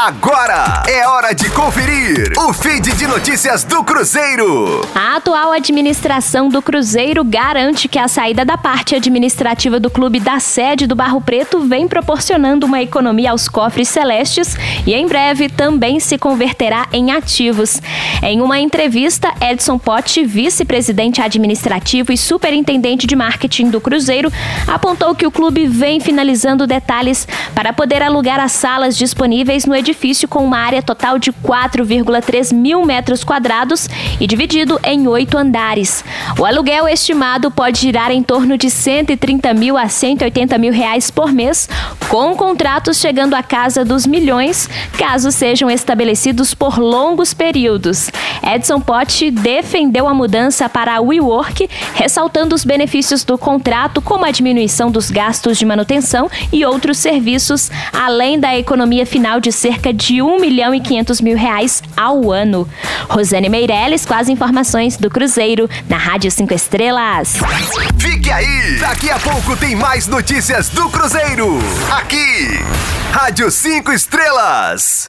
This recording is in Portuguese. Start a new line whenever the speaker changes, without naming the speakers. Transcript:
Agora é hora de conferir o feed de notícias do Cruzeiro.
A atual administração do Cruzeiro garante que a saída da parte administrativa do clube da sede do Barro Preto vem proporcionando uma economia aos cofres celestes e em breve também se converterá em ativos. Em uma entrevista, Edson Potti, vice-presidente administrativo e superintendente de marketing do Cruzeiro, apontou que o clube vem finalizando detalhes para poder alugar as salas disponíveis no edifício com uma área total de 4,3 mil metros quadrados e dividido em oito andares. O aluguel estimado pode girar em torno de 130 mil a 180 mil reais por mês, com contratos chegando à casa dos milhões, caso sejam estabelecidos por longos períodos. Edson Potti defendeu a mudança para a WeWork, ressaltando os benefícios do contrato, como a diminuição dos gastos de manutenção e outros serviços, além da economia final de cerca cerca de 1 milhão e 500 mil reais ao ano. Rosane Meirelles com as informações do Cruzeiro na Rádio 5 Estrelas.
Fique aí! Daqui a pouco tem mais notícias do Cruzeiro. Aqui, Rádio 5 Estrelas.